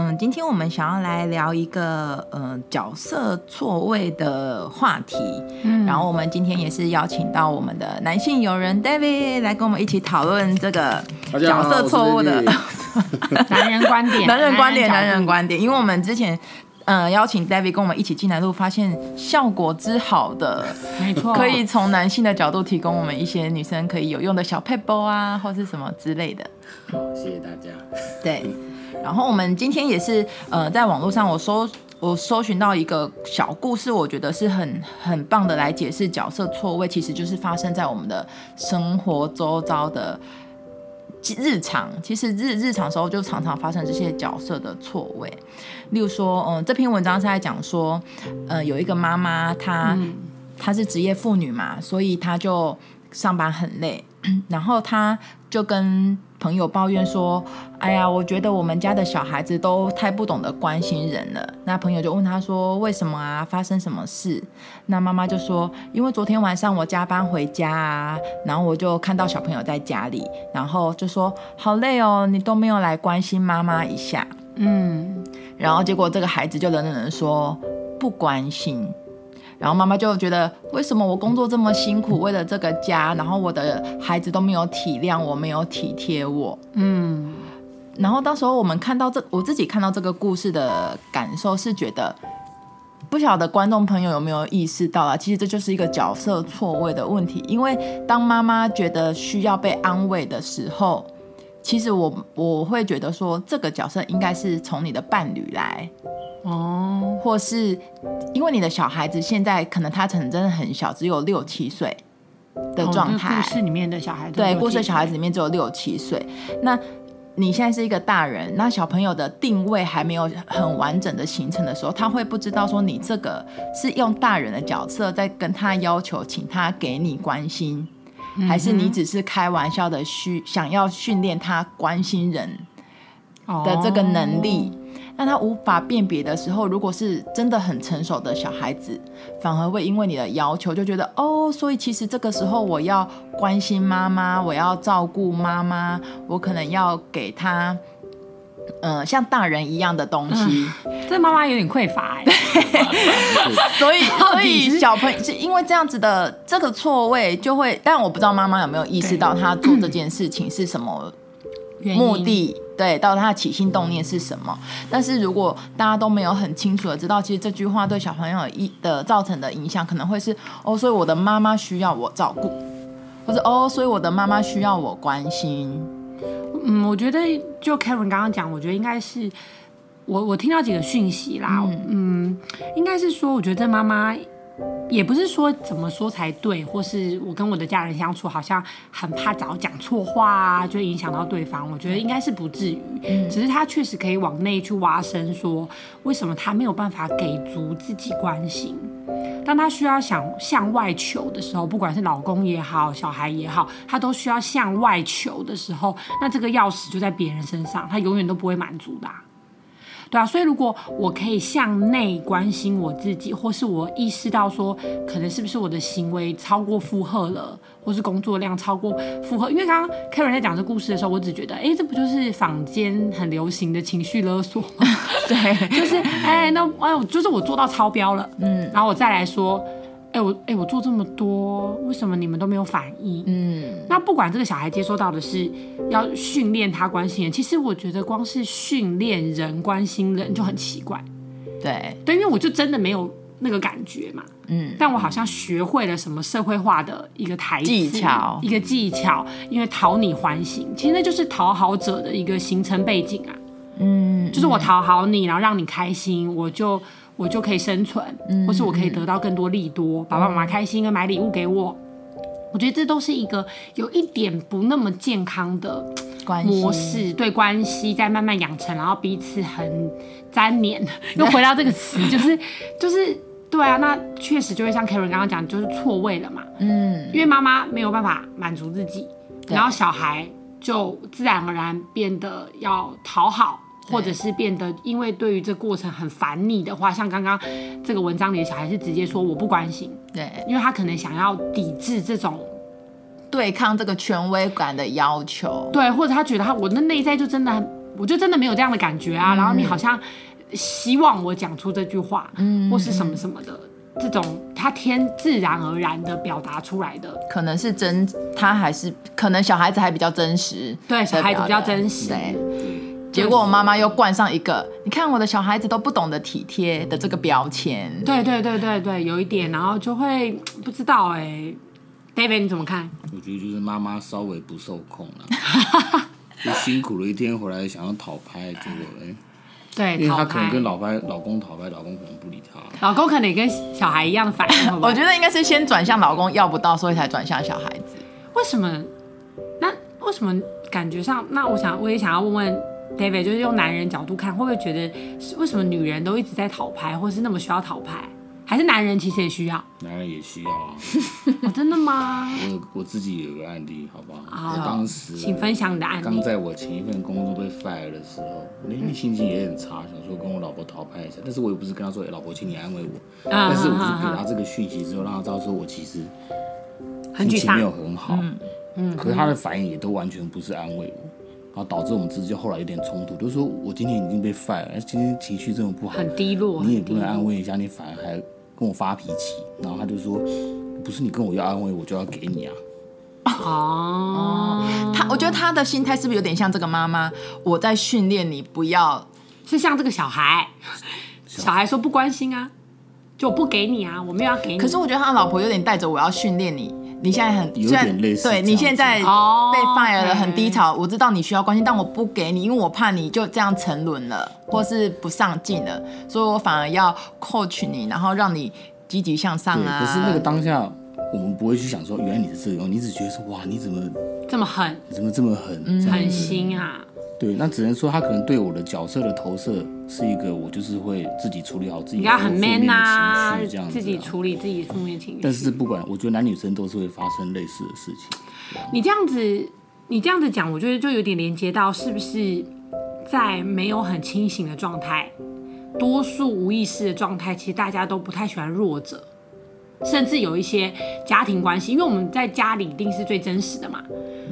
嗯，今天我们想要来聊一个嗯角色错位的话题。嗯，然后我们今天也是邀请到我们的男性友人 David 来跟我们一起讨论这个角色错误的 男人观点。男人观点，男人观点。因为我们之前嗯邀请 David 跟我们一起进来后，发现效果之好的，没错，可以从男性的角度提供我们一些女生可以有用的小配包啊，或是什么之类的。好，谢谢大家。对。然后我们今天也是，呃，在网络上我搜我搜寻到一个小故事，我觉得是很很棒的来解释角色错位，其实就是发生在我们的生活周遭的日常。其实日日常时候就常常发生这些角色的错位。例如说，嗯、呃，这篇文章是在讲说，呃，有一个妈妈，她、嗯、她是职业妇女嘛，所以她就上班很累，然后她就跟朋友抱怨说：“哎呀，我觉得我们家的小孩子都太不懂得关心人了。”那朋友就问他说：“为什么啊？发生什么事？”那妈妈就说：“因为昨天晚上我加班回家啊，然后我就看到小朋友在家里，然后就说好累哦，你都没有来关心妈妈一下。”嗯，然后结果这个孩子就冷冷的说：“不关心。”然后妈妈就觉得，为什么我工作这么辛苦，为了这个家，然后我的孩子都没有体谅我，没有体贴我。嗯。然后到时候我们看到这，我自己看到这个故事的感受是觉得，不晓得观众朋友有没有意识到啊？其实这就是一个角色错位的问题。因为当妈妈觉得需要被安慰的时候，其实我我会觉得说，这个角色应该是从你的伴侣来。哦，或是因为你的小孩子现在可能他可能真的很小，只有六七岁的状态。故事里面的小孩子，对，故事小孩子里面只有六七岁。那你现在是一个大人，那小朋友的定位还没有很完整的形成的时候，他会不知道说你这个是用大人的角色在跟他要求，请他给你关心，还是你只是开玩笑的训想要训练他关心人的这个能力。让他无法辨别的时候，如果是真的很成熟的小孩子，反而会因为你的要求就觉得哦，所以其实这个时候我要关心妈妈，我要照顾妈妈，我可能要给他，呃，像大人一样的东西。嗯、这妈妈有点匮乏哎。所以，所以小朋友是因为这样子的这个错位，就会，但我不知道妈妈有没有意识到她做这件事情是什么目的。对，到底他的起心动念是什么？但是如果大家都没有很清楚的知道，其实这句话对小朋友一的造成的影响，可能会是哦，所以我的妈妈需要我照顾，或者哦，所以我的妈妈需要我关心。嗯，我觉得就 Kevin 刚刚讲，我觉得应该是我我听到几个讯息啦，嗯，嗯，应该是说，我觉得这妈妈。也不是说怎么说才对，或是我跟我的家人相处好像很怕早讲错话啊，就影响到对方。我觉得应该是不至于，只是他确实可以往内去挖深，说为什么他没有办法给足自己关心。当他需要想向外求的时候，不管是老公也好，小孩也好，他都需要向外求的时候，那这个钥匙就在别人身上，他永远都不会满足的。对啊，所以如果我可以向内关心我自己，或是我意识到说，可能是不是我的行为超过负荷了，或是工作量超过负荷，因为刚刚 Karen 在讲这故事的时候，我只觉得，哎，这不就是坊间很流行的情绪勒索吗？对，就是，哎，那哎，就是我做到超标了，嗯，然后我再来说。哎、欸、我哎、欸、我做这么多，为什么你们都没有反应？嗯，那不管这个小孩接收到的是要训练他关心人，其实我觉得光是训练人关心人就很奇怪。对对，因为我就真的没有那个感觉嘛。嗯，但我好像学会了什么社会化的一个台词技巧，一个技巧，因为讨你欢心，其实那就是讨好者的一个形成背景啊。嗯，就是我讨好你，然后让你开心，我就。我就可以生存，或是我可以得到更多利多，爸爸妈妈开心，跟买礼物给我。我觉得这都是一个有一点不那么健康的模式，对关系在慢慢养成，然后彼此很粘黏。又回到这个词，就是就是对啊，那确实就会像 Karen 刚刚讲，就是错位了嘛。嗯，因为妈妈没有办法满足自己，然后小孩就自然而然变得要讨好。或者是变得，因为对于这过程很烦腻的话，像刚刚这个文章里的小孩是直接说我不关心，对，因为他可能想要抵制这种对抗这个权威感的要求，对，或者他觉得他我的内在就真的，我就真的没有这样的感觉啊，嗯、然后你好像希望我讲出这句话，嗯，或是什么什么的，嗯、这种他天自然而然的表达出来的，可能是真，他还是可能小孩子还比较真实，对，小孩子比较真实，对。结果我妈妈又冠上一个，你看我的小孩子都不懂得体贴的这个标签。对对对对对，有一点，然后就会不知道哎、欸，David 你怎么看？我觉得就是妈妈稍微不受控了，就辛苦了一天回来想要讨拍，结果哎，对，因为她可能跟老白老公讨拍，老公可能不理她，老公可能也跟小孩一样的反应。我觉得应该是先转向老公要不到，所以才转向小孩子。为什么？那为什么感觉上？那我想我也想要问问。David 就是用男人角度看，会不会觉得为什么女人都一直在讨拍，或是那么需要讨拍？还是男人其实也需要？男人也需要啊！哦、真的吗？我我自己有个案例，好不好？好，当时请分享你的案例。刚在我前一份工作被 fire 的时候，我那天心情也很差，想说跟我老婆讨拍一下，但是我也不是跟她说，哎，老婆，请你安慰我。啊、但是我是给她这个讯息之后，让她知道说我其实心情没有很好。嗯嗯。可是她的反应也都完全不是安慰我。然后导致我们之间后来有点冲突，就是说我今天已经被 fire 了，今天情绪这么不好，很低落，你也不能安慰一下，你反而还跟我发脾气。然后他就说，不是你跟我要安慰，我就要给你啊。哦，他，我觉得他的心态是不是有点像这个妈妈？我在训练你，不要是像这个小孩，小孩说不关心啊，就我不给你啊，我没有要给你。可是我觉得他老婆有点带着我要训练你。你现在很有点类似，对，你现在被 fire 了，很低潮。我知道你需要关心，但我不给你，因为我怕你就这样沉沦了，或是不上进了，所以我反而要 coach 你，然后让你积极向上啊。可是那个当下，我们不会去想说，原来你是这样，你只觉得说，哇，你怎么这么狠？你怎么这么狠？嗯，狠心啊。对，那只能说他可能对我的角色的投射是一个，我就是会自己处理好自己的负面情绪，啊，这样子，自己处理自己负面情绪。但是不管，我觉得男女生都是会发生类似的事情。你这样子，你这样子讲，我觉得就有点连接到，是不是在没有很清醒的状态，多数无意识的状态，其实大家都不太喜欢弱者。甚至有一些家庭关系，因为我们在家里一定是最真实的嘛。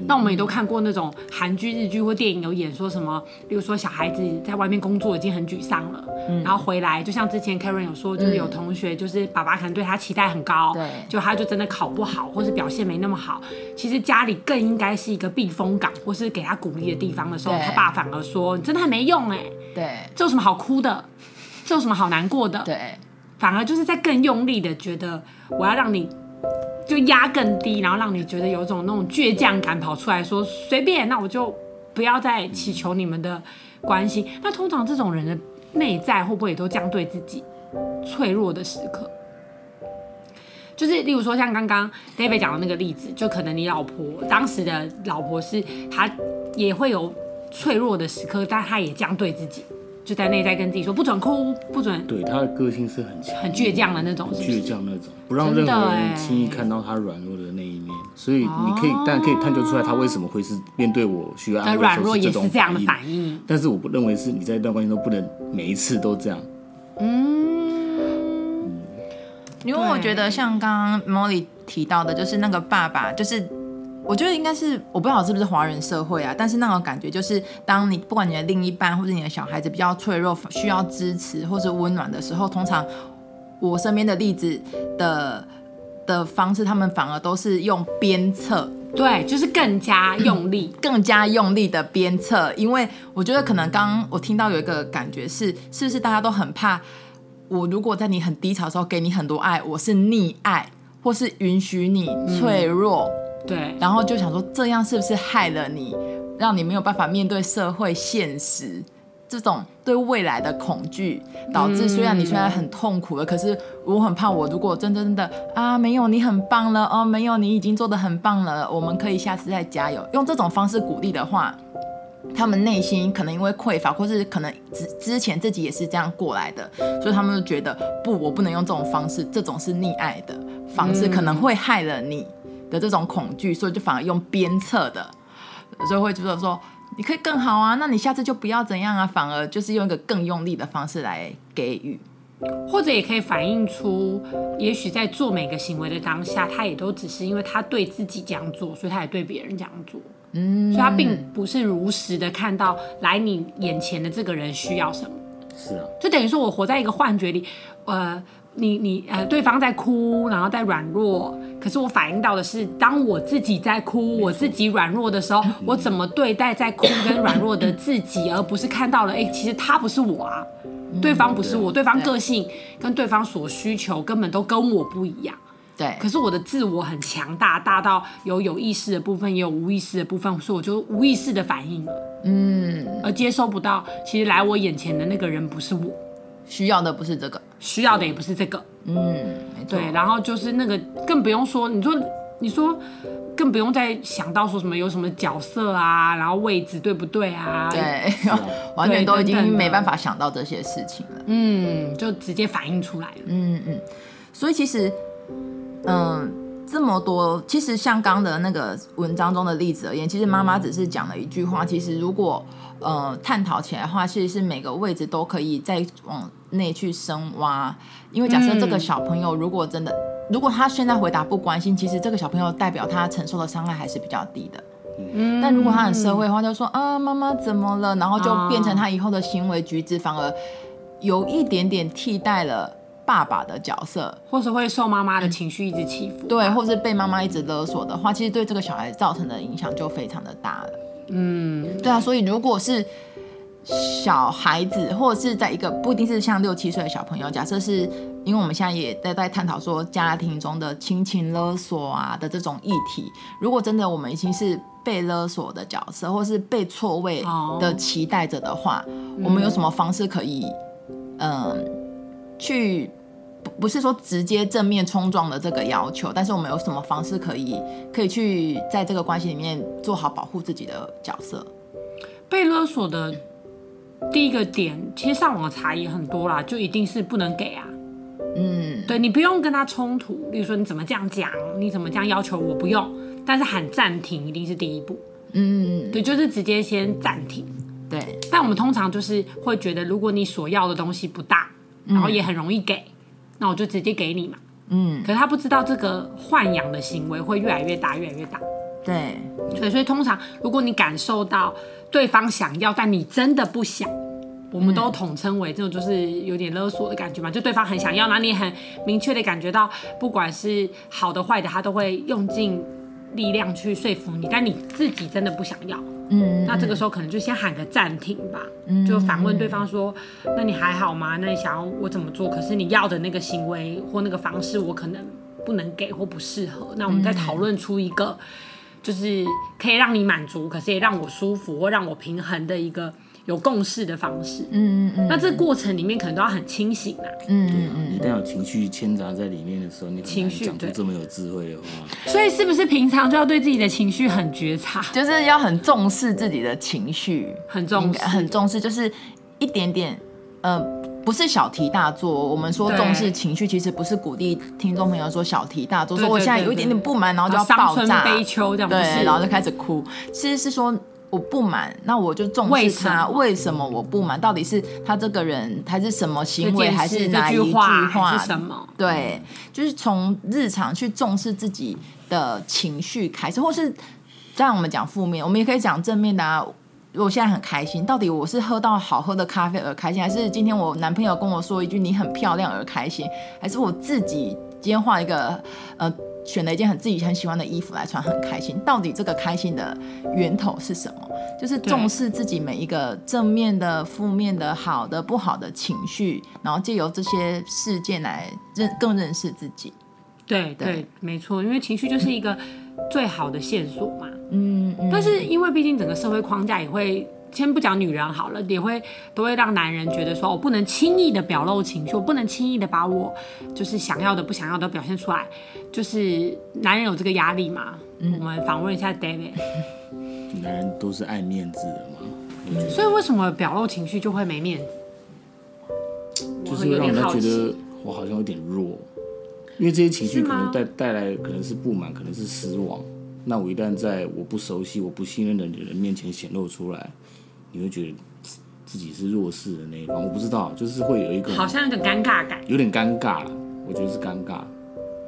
那我们也都看过那种韩剧、日剧或电影，有演说什么，比如说小孩子在外面工作已经很沮丧了，嗯、然后回来，就像之前 Karen 有说，就是有同学，就是爸爸可能对他期待很高，对、嗯，就他就真的考不好，或是表现没那么好。其实家里更应该是一个避风港，或是给他鼓励的地方的时候，他爸反而说：“你真的很没用哎，对，这有什么好哭的？这有什么好难过的？”对。反而就是在更用力的觉得我要让你就压更低，然后让你觉得有种那种倔强感跑出来说随便，那我就不要再祈求你们的关心。那通常这种人的内在会不会也都这样对自己脆弱的时刻？就是例如说像刚刚 David 讲的那个例子，就可能你老婆当时的老婆是她也会有脆弱的时刻，但她也这样对自己。就在内在跟自己说不准哭，不准。对，他的个性是很强、很倔强的那种是是，倔强那种，不让任何人轻易看到他软弱的那一面。所以你可以，但可以探究出来他为什么会是面对我需要安慰的时候是这种这样的反应。但是我不认为是你在一段关系中不能每一次都这样。嗯，因为我觉得像刚刚 Molly 提到的，就是那个爸爸，就是。我觉得应该是，我不知道是不是华人社会啊，但是那种感觉就是，当你不管你的另一半或者你的小孩子比较脆弱，需要支持或是温暖的时候，通常我身边的例子的的方式，他们反而都是用鞭策，对，就是更加 用力，更加用力的鞭策。因为我觉得可能刚刚我听到有一个感觉是，是不是大家都很怕，我如果在你很低潮的时候给你很多爱，我是溺爱，或是允许你脆弱。嗯对，然后就想说，这样是不是害了你，让你没有办法面对社会现实？这种对未来的恐惧，导致虽然你虽然很痛苦了，嗯、可是我很怕，我如果真的真的啊，没有你很棒了哦，没有你已经做的很棒了，我们可以下次再加油。用这种方式鼓励的话，他们内心可能因为匮乏，或是可能之之前自己也是这样过来的，所以他们就觉得不，我不能用这种方式，这种是溺爱的方式，可能会害了你。的这种恐惧，所以就反而用鞭策的，所以会觉得说你可以更好啊，那你下次就不要怎样啊，反而就是用一个更用力的方式来给予。或者也可以反映出，也许在做每个行为的当下，他也都只是因为他对自己这样做，所以他也对别人这样做。嗯，所以他并不是如实的看到来你眼前的这个人需要什么。是啊，就等于说我活在一个幻觉里，呃，你你呃，对方在哭，然后在软弱，可是我反映到的是，当我自己在哭，我自己软弱的时候，我怎么对待在哭跟软弱的自己，而不是看到了，哎、欸，其实他不是我啊。对方不是我，对方个性跟对方所需求根本都跟我不一样。对，可是我的自我很强大，大到有有意识的部分，也有无意识的部分，所以我就无意识的反应了。嗯，而接收不到，其实来我眼前的那个人不是我，需要的不是这个，需要的也不是这个。嗯，没错。对，然后就是那个更不用说，你说你说。更不用再想到说什么有什么角色啊，然后位置对不对啊？对，完全都已经没办法想到这些事情了。嗯，就直接反映出来了。嗯嗯，所以其实，嗯、呃，这么多，其实像刚的那个文章中的例子而言，其实妈妈只是讲了一句话。其实如果呃探讨起来的话，其实是每个位置都可以再往内去深挖。因为假设这个小朋友如果真的。如果他现在回答不关心，其实这个小朋友代表他承受的伤害还是比较低的。嗯，但如果他很社会化，就说啊，妈妈怎么了？然后就变成他以后的行为举止，反而有一点点替代了爸爸的角色，或是会受妈妈的情绪一直欺负，对，或是被妈妈一直勒索的话，其实对这个小孩造成的影响就非常的大了。嗯，对啊，所以如果是。小孩子，或者是在一个不一定是像六七岁的小朋友，假设是因为我们现在也在在探讨说家庭中的亲情勒索啊的这种议题，如果真的我们已经是被勒索的角色，或是被错位的期待着的话，我们有什么方式可以，嗯、呃，去不不是说直接正面冲撞的这个要求，但是我们有什么方式可以可以去在这个关系里面做好保护自己的角色？被勒索的。第一个点，其实上网的查也很多啦，就一定是不能给啊。嗯，对，你不用跟他冲突，例如说你怎么这样讲，你怎么这样要求我不用，但是喊暂停一定是第一步。嗯，对，就是直接先暂停。对，但我们通常就是会觉得，如果你所要的东西不大，然后也很容易给，嗯、那我就直接给你嘛。嗯，可是他不知道这个豢养的行为会越来越大，越来越大。对，所以所以通常如果你感受到。对方想要，但你真的不想，我们都统称为这种就是有点勒索的感觉嘛。就对方很想要，那你很明确的感觉到，不管是好的坏的，他都会用尽力量去说服你，但你自己真的不想要。嗯，那这个时候可能就先喊个暂停吧，嗯就反问对方说：“那你还好吗？那你想要我怎么做？可是你要的那个行为或那个方式，我可能不能给或不适合。那我们再讨论出一个。”就是可以让你满足，可是也让我舒服或让我平衡的一个有共识的方式。嗯嗯嗯。那这个过程里面可能都要很清醒啊。嗯嗯嗯。一旦有情绪牵杂在里面的时候，你情绪讲出这么有智慧的话。所以是不是平常就要对自己的情绪很觉察？就是要很重视自己的情绪，很重视，很重视，就是一点点，呃。不是小题大做，我们说重视情绪，其实不是鼓励听众朋友说小题大做，说我现在有一点点不满，然后就要爆炸，悲秋这样，对，然后就开始哭。其实是说我不满，那我就重视他，为什么我不满？到底是他这个人，还是什么行为，还是哪一句话，什么？对，就是从日常去重视自己的情绪开始，或是让我们讲负面，我们也可以讲正面的啊。我现在很开心，到底我是喝到好喝的咖啡而开心，还是今天我男朋友跟我说一句你很漂亮而开心，还是我自己今天画一个呃选了一件很自己很喜欢的衣服来穿很开心？到底这个开心的源头是什么？就是重视自己每一个正面的、负面的、好的、不好的情绪，然后借由这些事件来认更认识自己。对对，没错，因为情绪就是一个最好的线索嘛。嗯，嗯，但是因为毕竟整个社会框架也会，先不讲女人好了，也会都会让男人觉得说，我不能轻易的表露情绪，我不能轻易的把我就是想要的、不想要的表现出来，就是男人有这个压力嘛。嗯，我们访问一下 David。男人都是爱面子的嘛，所以为什么表露情绪就会没面子？就是让人家觉得我好像有点弱。因为这些情绪可能带带来可能是不满，可能是失望。那我一旦在我不熟悉、我不信任的人面前显露出来，你会觉得自己是弱势的那一方。我不知道，就是会有一个好像有点尴尬感，有点尴尬了。我觉得是尴尬。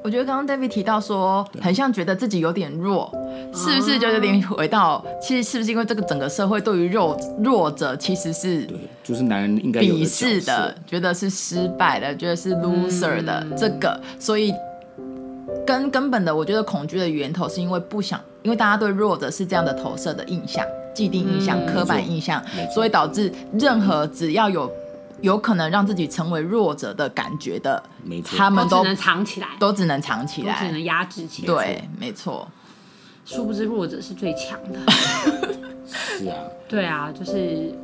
我觉得刚刚 David 提到说，很像觉得自己有点弱，是不是就有点回到，其实是不是因为这个整个社会对于弱弱者其实是对，就是男人应该鄙视的，觉得是失败的，觉得是 loser 的这个，所以根根本的，我觉得恐惧的源头是因为不想，因为大家对弱者是这样的投射的印象、既定印象、刻板印象，所以导致任何只要有。有可能让自己成为弱者的感觉的，没错，他们都只能藏起来，都只能藏起来，都只能压制起来。对，没错。殊不知弱者是最强的。是啊。对啊，就是。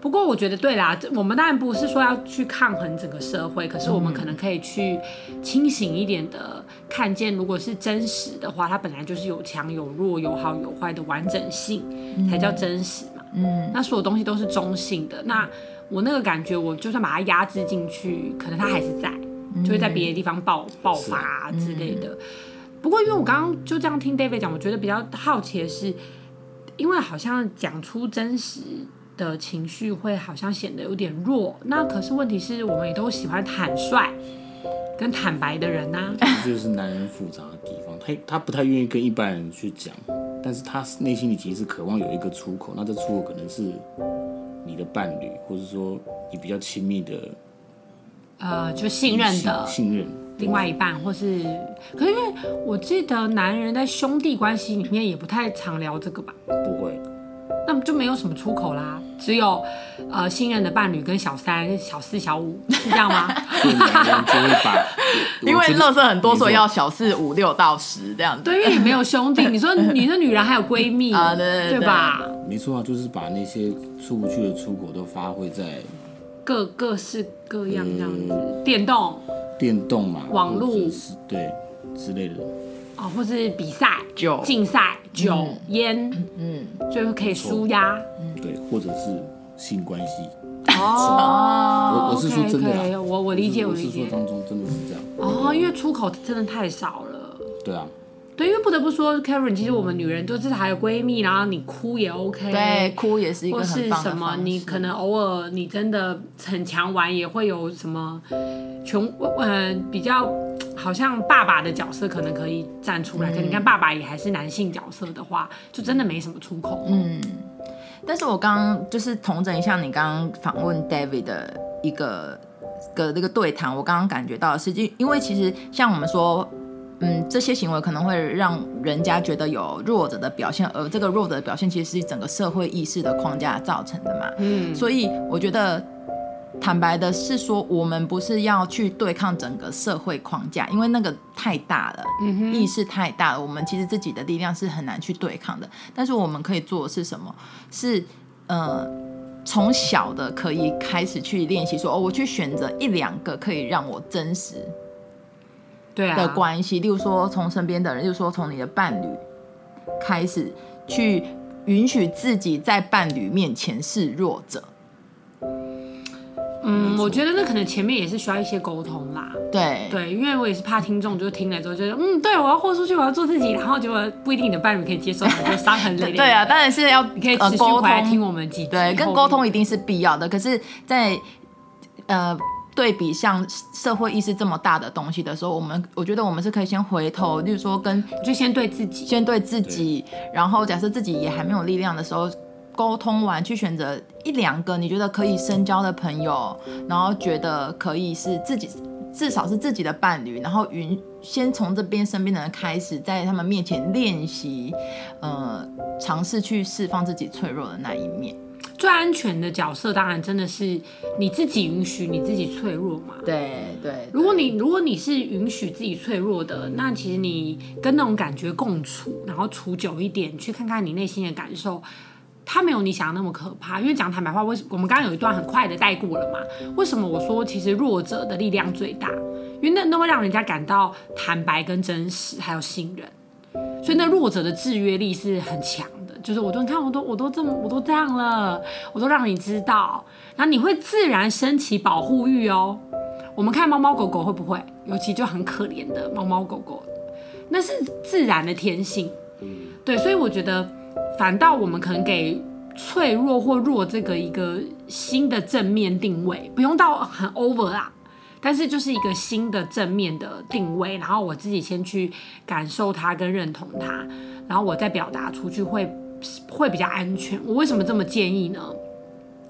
不过我觉得对啦，我们当然不是说要去抗衡整个社会，可是我们可能可以去清醒一点的看见，如果是真实的话，它本来就是有强有弱、有好有坏的完整性，才叫真实嘛。嗯，那所有东西都是中性的。那我那个感觉，我就算把它压制进去，可能它还是在，就会在别的地方爆爆发啊之类的。不过，因为我刚刚就这样听 David 讲，我觉得比较好奇的是，因为好像讲出真实的情绪，会好像显得有点弱。那可是问题是我们也都喜欢坦率跟坦白的人呐。这就是男人复杂的地方，他他不太愿意跟一般人去讲。但是他内心里其实是渴望有一个出口，那这出口可能是你的伴侣，或者说你比较亲密的，呃，就信任的信任另外一半，或是，可是因为我记得男人在兄弟关系里面也不太常聊这个吧？不会。那就没有什么出口啦，只有呃信任的伴侣跟小三、小四、小五是这样吗？因为乐色很多，所以要小四、五六到十这样子。对，因为也没有兄弟。你说你的女人还有闺蜜啊？对对对，对吧？没错啊，就是把那些出不去的出口都发挥在各各式各样这样子，呃、电动、电动嘛，网络对之类的。哦，或是比赛、酒、竞赛、酒、烟，嗯，最后可以舒压，嗯，对，或者是性关系。哦，我我是说真的，我我理解，我理解。当中真的是这样。哦，因为出口真的太少了。对啊。对，因为不得不说，Karen，其实我们女人都至少还有闺蜜，然后你哭也 OK。对，哭也是一个很棒的方式。或是什么，你可能偶尔你真的很强玩，也会有什么穷，嗯，比较。好像爸爸的角色可能可以站出来，嗯、可你看爸爸也还是男性角色的话，就真的没什么出口。嗯，但是我刚刚就是同整一下你刚刚访问 David 的一个个那个对谈，我刚刚感觉到的是，就因为其实像我们说，嗯，这些行为可能会让人家觉得有弱者的表现，而这个弱者的表现其实是整个社会意识的框架造成的嘛。嗯，所以我觉得。坦白的是说，我们不是要去对抗整个社会框架，因为那个太大了，嗯哼，意识太大了，我们其实自己的力量是很难去对抗的。但是我们可以做的是什么？是呃，从小的可以开始去练习，说哦，我去选择一两个可以让我真实对的关系，例如说从身边的人，例如说从你的伴侣开始，去允许自己在伴侣面前是弱者。嗯，我觉得那可能前面也是需要一些沟通啦。对对，因为我也是怕听众就听了之后觉得，嗯，对，我要豁出去，我要做自己，然后结果不一定你的伴侣可以接受，就伤痕累累。对啊，当然是要 你可以持续回来听我们几集，对，跟沟通一定是必要的。可是在，在呃对比像社会意识这么大的东西的时候，我们我觉得我们是可以先回头，就是说跟就先对自己，先对自己，然后假设自己也还没有力量的时候。沟通完，去选择一两个你觉得可以深交的朋友，然后觉得可以是自己，至少是自己的伴侣，然后允先从这边身边的人开始，在他们面前练习，呃，尝试去释放自己脆弱的那一面。最安全的角色，当然真的是你自己允许你自己脆弱嘛。对对。如果你如果你是允许自己脆弱的，那其实你跟那种感觉共处，然后处久一点，去看看你内心的感受。他没有你想的那么可怕，因为讲坦白话，为什我们刚刚有一段很快的带过了嘛？为什么我说其实弱者的力量最大？因为那都会让人家感到坦白跟真实，还有信任，所以那弱者的制约力是很强的。就是我都你看，我都我都这么我都这样了，我都让你知道，然后你会自然升起保护欲哦。我们看猫猫狗狗会不会，尤其就很可怜的猫猫狗狗，那是自然的天性。对，所以我觉得反倒我们可能给脆弱或弱这个一个新的正面定位，不用到很 over 啦。但是就是一个新的正面的定位，然后我自己先去感受它跟认同它，然后我再表达出去会会比较安全。我为什么这么建议呢？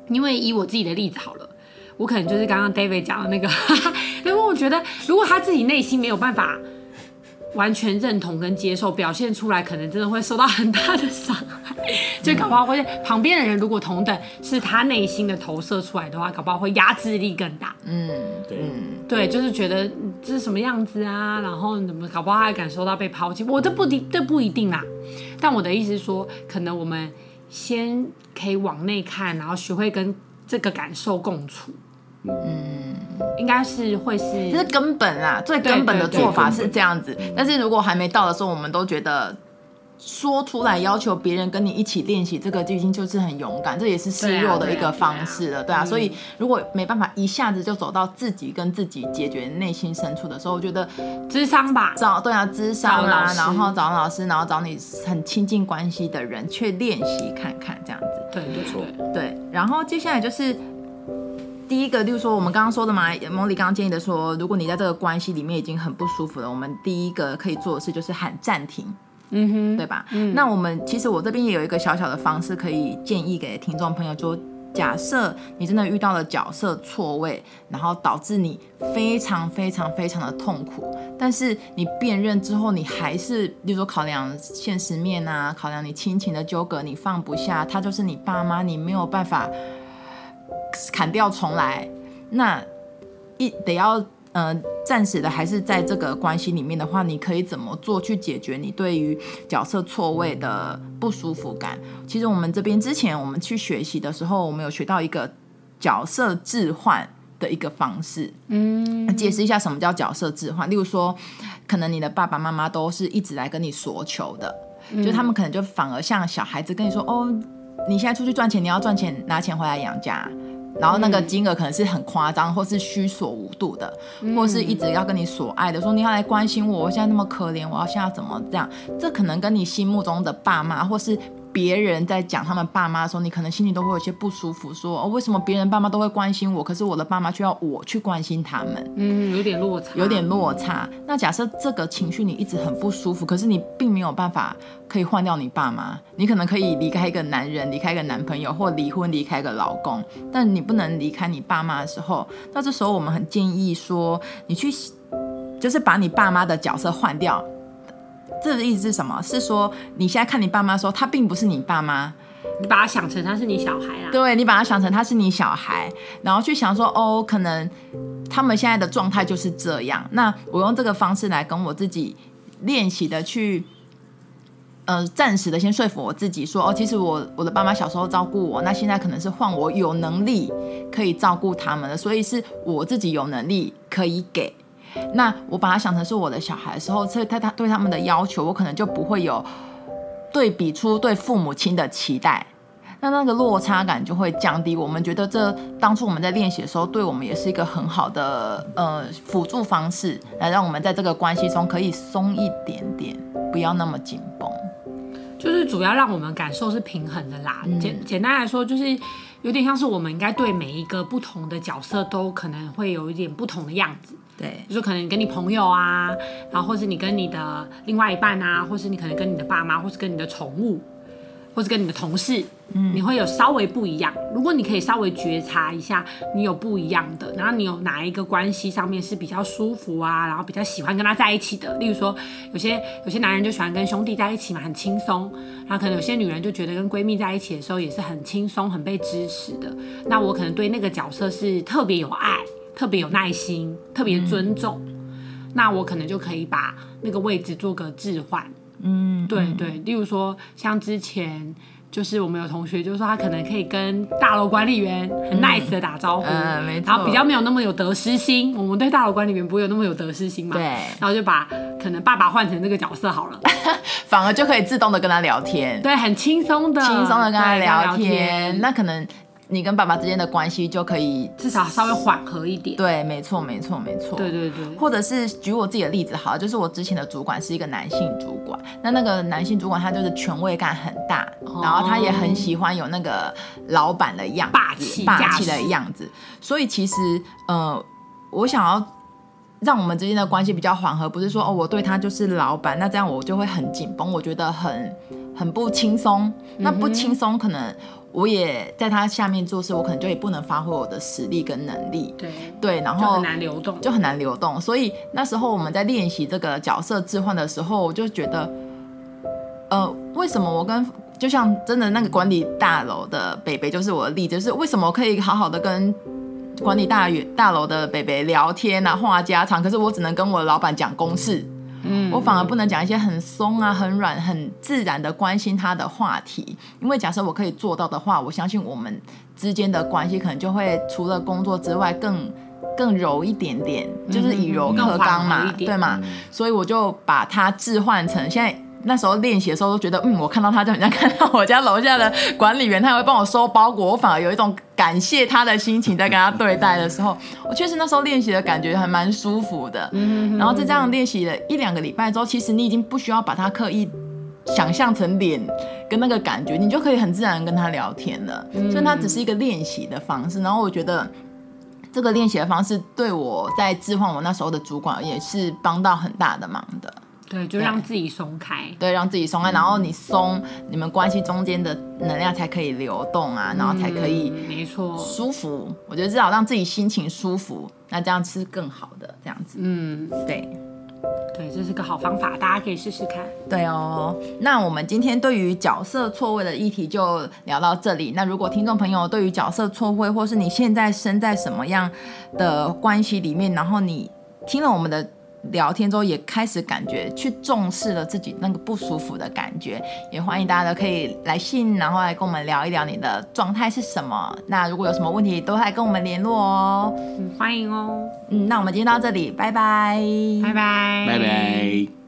因为以我自己的例子好了，我可能就是刚刚 David 讲的那个，因为我觉得如果他自己内心没有办法。完全认同跟接受，表现出来可能真的会受到很大的伤害，就搞不好会旁边的人如果同等是他内心的投射出来的话，搞不好会压制力更大。嗯，对，对，就是觉得这是什么样子啊，然后怎么搞不好还感受到被抛弃，我这不一这不一定啦。但我的意思是说，可能我们先可以往内看，然后学会跟这个感受共处。嗯，应该是会是，这是根本啊，最根本的做法是这样子。但是如果还没到的时候，我们都觉得说出来要求别人跟你一起练习，这个就已经就是很勇敢，这也是示弱的一个方式了，对啊。所以如果没办法一下子就走到自己跟自己解决内心深处的时候，我觉得智商吧，找对啊，智商啦，然后找老师，然后找你很亲近关系的人去练习看看，这样子。对，没错。对，然后接下来就是。第一个，就是说我们刚刚说的嘛，Molly 刚刚建议的说，如果你在这个关系里面已经很不舒服了，我们第一个可以做的事就是喊暂停，嗯哼，对吧？嗯，那我们其实我这边也有一个小小的方式可以建议给听众朋友，就假设你真的遇到了角色错位，然后导致你非常非常非常的痛苦，但是你辨认之后，你还是，例如说考量现实面啊，考量你亲情的纠葛，你放不下，他就是你爸妈，你没有办法。砍掉重来，那一得要呃暂时的还是在这个关系里面的话，你可以怎么做去解决你对于角色错位的不舒服感？其实我们这边之前我们去学习的时候，我们有学到一个角色置换的一个方式，嗯，解释一下什么叫角色置换。例如说，可能你的爸爸妈妈都是一直来跟你索求的，嗯、就他们可能就反而像小孩子跟你说，哦，你现在出去赚钱，你要赚钱拿钱回来养家。然后那个金额可能是很夸张，或是虚索无度的，或是一直要跟你索爱的，说你要来关心我，我现在那么可怜，我要现在怎么这样？这可能跟你心目中的爸妈，或是。别人在讲他们爸妈的时候，你可能心里都会有些不舒服，说哦，为什么别人爸妈都会关心我，可是我的爸妈却要我去关心他们？嗯，有点落差，有点落差。那假设这个情绪你一直很不舒服，可是你并没有办法可以换掉你爸妈，你可能可以离开一个男人，离开一个男朋友，或离婚离开一个老公，但你不能离开你爸妈的时候，那这时候我们很建议说，你去就是把你爸妈的角色换掉。这个意思是什么？是说你现在看你爸妈的时候，他并不是你爸妈，你把他想成他是你小孩啊？对，你把他想成他是你小孩，然后去想说，哦，可能他们现在的状态就是这样。那我用这个方式来跟我自己练习的去，呃，暂时的先说服我自己说，哦，其实我我的爸妈小时候照顾我，那现在可能是换我有能力可以照顾他们了，所以是我自己有能力可以给。那我把他想成是我的小孩的时候，所以他他对他们的要求，我可能就不会有对比出对父母亲的期待，那那个落差感就会降低。我们觉得这当初我们在练习的时候，对我们也是一个很好的呃辅助方式，来让我们在这个关系中可以松一点点，不要那么紧绷。就是主要让我们感受是平衡的啦。简简单来说，就是有点像是我们应该对每一个不同的角色都可能会有一点不同的样子。对，就是可能跟你朋友啊，然后或是你跟你的另外一半啊，或是你可能跟你的爸妈，或是跟你的宠物，或是跟你的同事，嗯，你会有稍微不一样。如果你可以稍微觉察一下，你有不一样的，然后你有哪一个关系上面是比较舒服啊，然后比较喜欢跟他在一起的。例如说，有些有些男人就喜欢跟兄弟在一起嘛，很轻松。然后可能有些女人就觉得跟闺蜜在一起的时候也是很轻松、很被支持的。那我可能对那个角色是特别有爱。特别有耐心，特别尊重，嗯，那我可能就可以把那个位置做个置换。嗯，对对，例如说像之前就是我们有同学就说他可能可以跟大楼管理员很 nice 的打招呼，嗯嗯，然后比较没有那么有得失心。我们对大楼管理员不会有那么有得失心嘛？对，然后就把可能爸爸换成这个角色好了，反而就可以自动的跟他聊天，对，很轻松的，轻松的跟他聊天，聊天，那可能。你跟爸爸之间的关系就可以至少稍微缓和一点。对，没错，没错，没错。对对对。或者是举我自己的例子好了，就是我之前的主管是一个男性主管，那那个男性主管他就是权威感很大，哦、然后他也很喜欢有那个老板的样子，霸气霸气的样子。所以其实，呃，我想要让我们之间的关系比较缓和，不是说哦，我对他就是老板，那这样我就会很紧绷，我觉得很很不轻松。那不轻松可能。我也在他下面做事，我可能就也不能发挥我的实力跟能力。对对，然后很难流动，就很难流动。所以那时候我们在练习这个角色置换的时候，我就觉得，呃，为什么我跟就像真的那个管理大楼的北北就是我的例子，就是为什么我可以好好的跟管理大大楼的北北聊天啊，话家常，可是我只能跟我的老板讲公事。嗯，我反而不能讲一些很松啊、很软、很自然的关心他的话题，因为假设我可以做到的话，我相信我们之间的关系可能就会除了工作之外更更柔一点点，就是以柔克刚嘛，对嘛？所以我就把它置换成现在。那时候练习的时候都觉得，嗯，我看到他就很像看到我家楼下的管理员，他也会帮我收包裹，我反而有一种感谢他的心情在跟他对待的时候，我确实那时候练习的感觉还蛮舒服的。然后在这样练习了一两个礼拜之后，其实你已经不需要把他刻意想象成脸跟那个感觉，你就可以很自然跟他聊天了。所以它只是一个练习的方式。然后我觉得这个练习的方式对我在置换我那时候的主管也是帮到很大的忙的。对，就让自己松开。对，让自己松开，然后你松，你们关系中间的能量才可以流动啊，然后才可以，没错，舒服。我觉得至少让自己心情舒服，那这样是更好的，这样子。嗯，对，对，这是个好方法，大家可以试试看。对哦，那我们今天对于角色错位的议题就聊到这里。那如果听众朋友对于角色错位，或是你现在身在什么样的关系里面，然后你听了我们的。聊天之后也开始感觉去重视了自己那个不舒服的感觉，也欢迎大家都可以来信，然后来跟我们聊一聊你的状态是什么。那如果有什么问题，都来跟我们联络哦。嗯，欢迎哦。嗯，那我们今天到这里，拜拜，拜拜，拜拜。